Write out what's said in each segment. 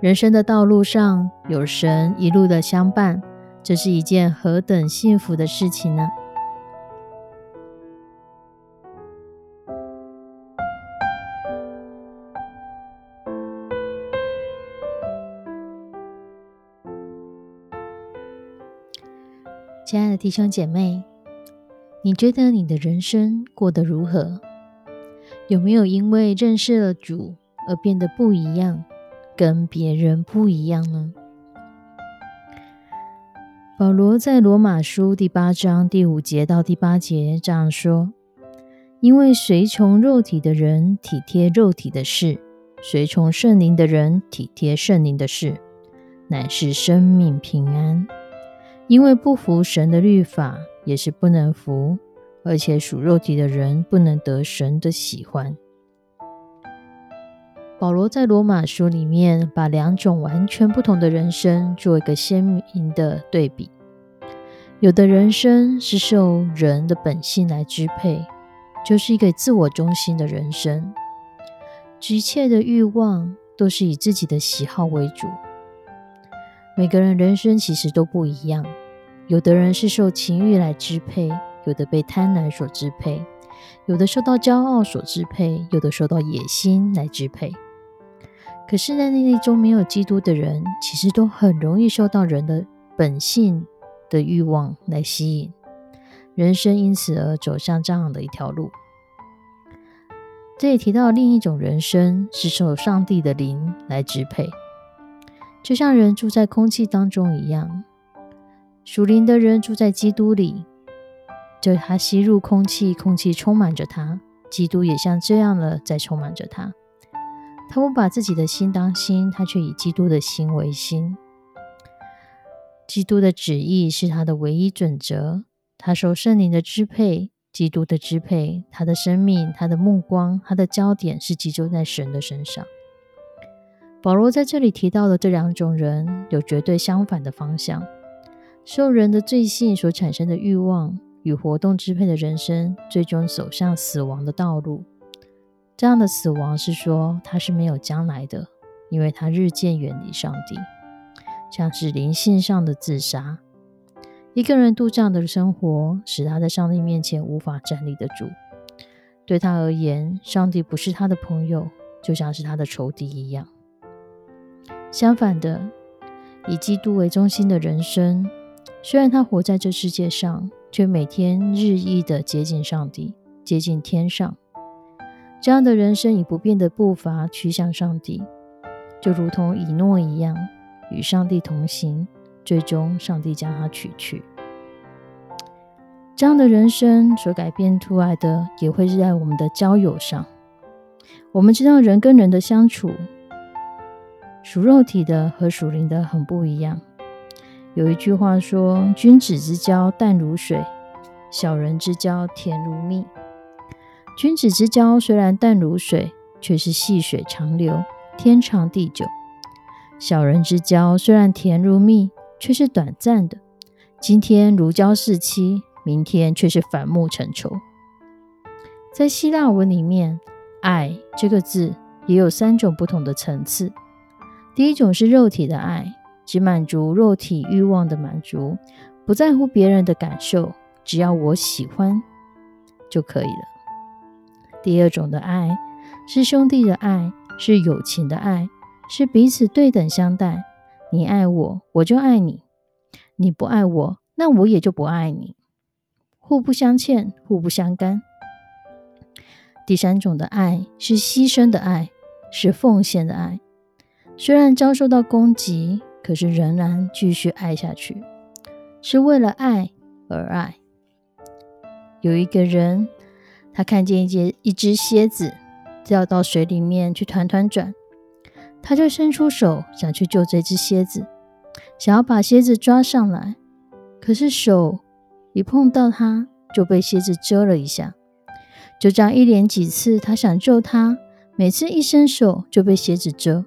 人生的道路上有神一路的相伴，这是一件何等幸福的事情呢？亲爱的弟兄姐妹，你觉得你的人生过得如何？有没有因为认识了主而变得不一样？跟别人不一样呢？保罗在罗马书第八章第五节到第八节这样说：“因为随从肉体的人体贴肉体的事，随从圣灵的人体贴圣灵的事，乃是生命平安。因为不服神的律法，也是不能服；而且属肉体的人不能得神的喜欢。”保罗在罗马书里面把两种完全不同的人生做一个鲜明的对比。有的人生是受人的本性来支配，就是一个自我中心的人生，一切的欲望都是以自己的喜好为主。每个人人生其实都不一样，有的人是受情欲来支配，有的被贪婪所支配，有的受到骄傲所支配，有的受到野心来支配。可是，在那中没有基督的人，其实都很容易受到人的本性的欲望来吸引，人生因此而走向这样的一条路。这里提到另一种人生是受上帝的灵来支配，就像人住在空气当中一样，属灵的人住在基督里，就他吸入空气，空气充满着他，基督也像这样了，在充满着他。他不把自己的心当心，他却以基督的心为心。基督的旨意是他的唯一准则。他受圣灵的支配，基督的支配，他的生命、他的目光、他的焦点是集中在神的身上。保罗在这里提到的这两种人，有绝对相反的方向。受人的罪性所产生的欲望与活动支配的人生，最终走向死亡的道路。这样的死亡是说他是没有将来的，因为他日渐远离上帝，像是灵性上的自杀。一个人度这样的生活，使他在上帝面前无法站立得住。对他而言，上帝不是他的朋友，就像是他的仇敌一样。相反的，以基督为中心的人生，虽然他活在这世界上，却每天日益的接近上帝，接近天上。这样的人生以不变的步伐趋向上帝，就如同以诺一样，与上帝同行，最终上帝将他取去。这样的人生所改变出来的，也会是在我们的交友上。我们知道人跟人的相处，属肉体的和属灵的很不一样。有一句话说：“君子之交淡如水，小人之交甜如蜜。”君子之交虽然淡如水，却是细水长流，天长地久；小人之交虽然甜如蜜，却是短暂的，今天如胶似漆，明天却是反目成仇。在希腊文里面，“爱”这个字也有三种不同的层次。第一种是肉体的爱，只满足肉体欲望的满足，不在乎别人的感受，只要我喜欢就可以了。第二种的爱是兄弟的爱，是友情的爱，是彼此对等相待。你爱我，我就爱你；你不爱我，那我也就不爱你。互不相欠，互不相干。第三种的爱是牺牲的爱，是奉献的爱。虽然遭受到攻击，可是仍然继续爱下去，是为了爱而爱。有一个人。他看见一只一只蝎子掉到水里面去团团转，他就伸出手想去救这只蝎子，想要把蝎子抓上来。可是手一碰到它，就被蝎子蛰了一下。就这样一连几次，他想救它，每次一伸手就被蝎子蛰。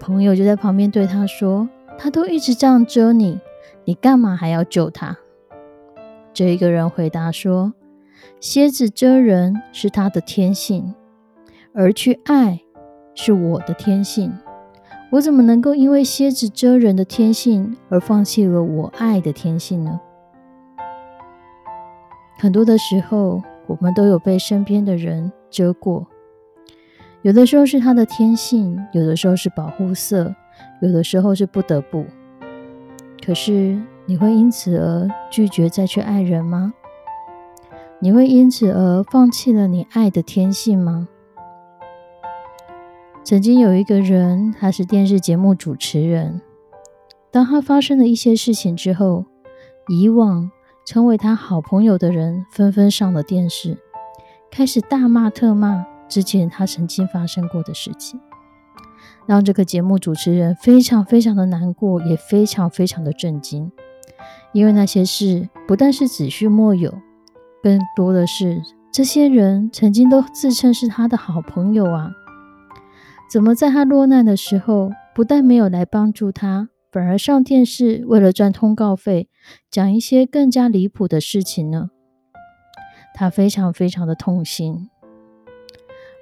朋友就在旁边对他说：“他都一直这样蛰你，你干嘛还要救他？”这一个人回答说：“蝎子蛰人是他的天性，而去爱是我的天性。我怎么能够因为蝎子蛰人的天性而放弃了我爱的天性呢？”很多的时候，我们都有被身边的人蛰过。有的时候是他的天性，有的时候是保护色，有的时候是不得不。可是你会因此而拒绝再去爱人吗？你会因此而放弃了你爱的天性吗？曾经有一个人，他是电视节目主持人。当他发生了一些事情之后，以往成为他好朋友的人纷纷上了电视，开始大骂特骂。之前他曾经发生过的事情，让这个节目主持人非常非常的难过，也非常非常的震惊。因为那些事不但是子虚莫有，更多的是这些人曾经都自称是他的好朋友啊！怎么在他落难的时候，不但没有来帮助他，反而上电视为了赚通告费，讲一些更加离谱的事情呢？他非常非常的痛心。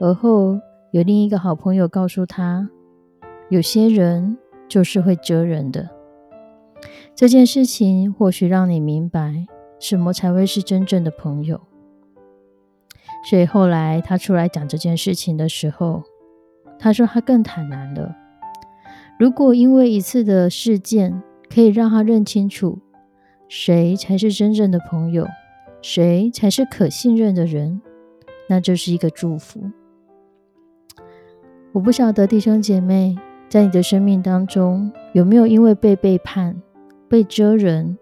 而后有另一个好朋友告诉他，有些人就是会蛰人的。这件事情或许让你明白什么才会是真正的朋友。所以后来他出来讲这件事情的时候，他说他更坦然了。如果因为一次的事件可以让他认清楚谁才是真正的朋友，谁才是可信任的人，那就是一个祝福。我不晓得弟兄姐妹在你的生命当中有没有因为被背叛、被遮人、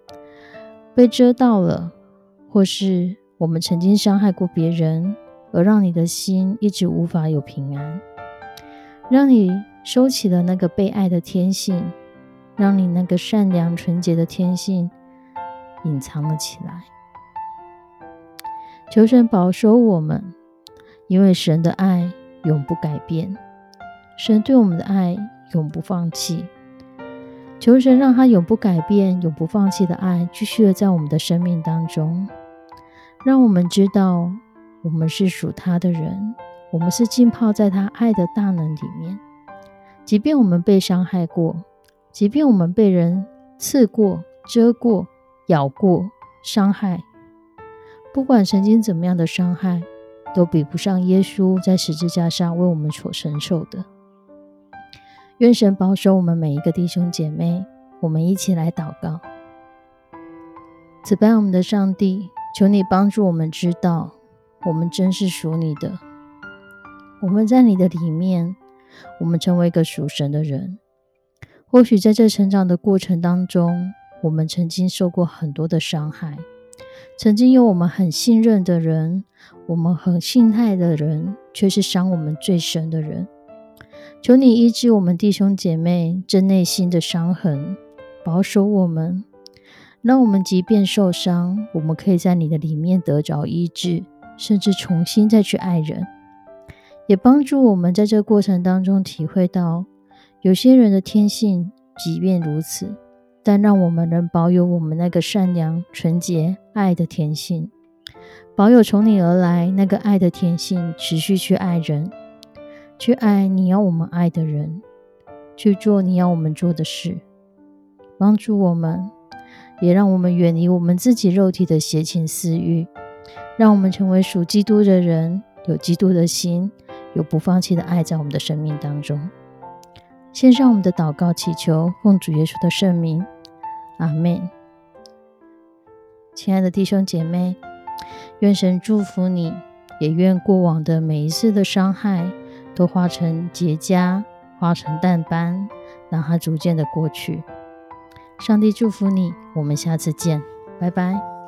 被遮到了，或是我们曾经伤害过别人，而让你的心一直无法有平安，让你收起了那个被爱的天性，让你那个善良纯洁的天性隐藏了起来。求神保守我们，因为神的爱永不改变。神对我们的爱永不放弃，求神让他永不改变、永不放弃的爱继续的在我们的生命当中，让我们知道我们是属他的人，我们是浸泡在他爱的大能里面。即便我们被伤害过，即便我们被人刺过、蛰过、咬过、伤害，不管曾经怎么样的伤害，都比不上耶稣在十字架上为我们所承受的。愿神保守我们每一个弟兄姐妹，我们一起来祷告。此拜我们的上帝，求你帮助我们知道，我们真是属你的。我们在你的里面，我们成为一个属神的人。或许在这成长的过程当中，我们曾经受过很多的伤害，曾经有我们很信任的人，我们很信赖的人，却是伤我们最深的人。求你医治我们弟兄姐妹这内心的伤痕，保守我们，让我们即便受伤，我们可以在你的里面得着医治，甚至重新再去爱人。也帮助我们在这个过程当中体会到，有些人的天性即便如此，但让我们能保有我们那个善良、纯洁、爱的天性，保有从你而来那个爱的天性，持续去爱人。去爱你要我们爱的人，去做你要我们做的事，帮助我们，也让我们远离我们自己肉体的邪情私欲，让我们成为属基督的人，有基督的心，有不放弃的爱在我们的生命当中。献上我们的祷告，祈求奉主耶稣的圣名，阿门。亲爱的弟兄姐妹，愿神祝福你，也愿过往的每一次的伤害。都化成结痂，化成淡斑，让它逐渐的过去。上帝祝福你，我们下次见，拜拜。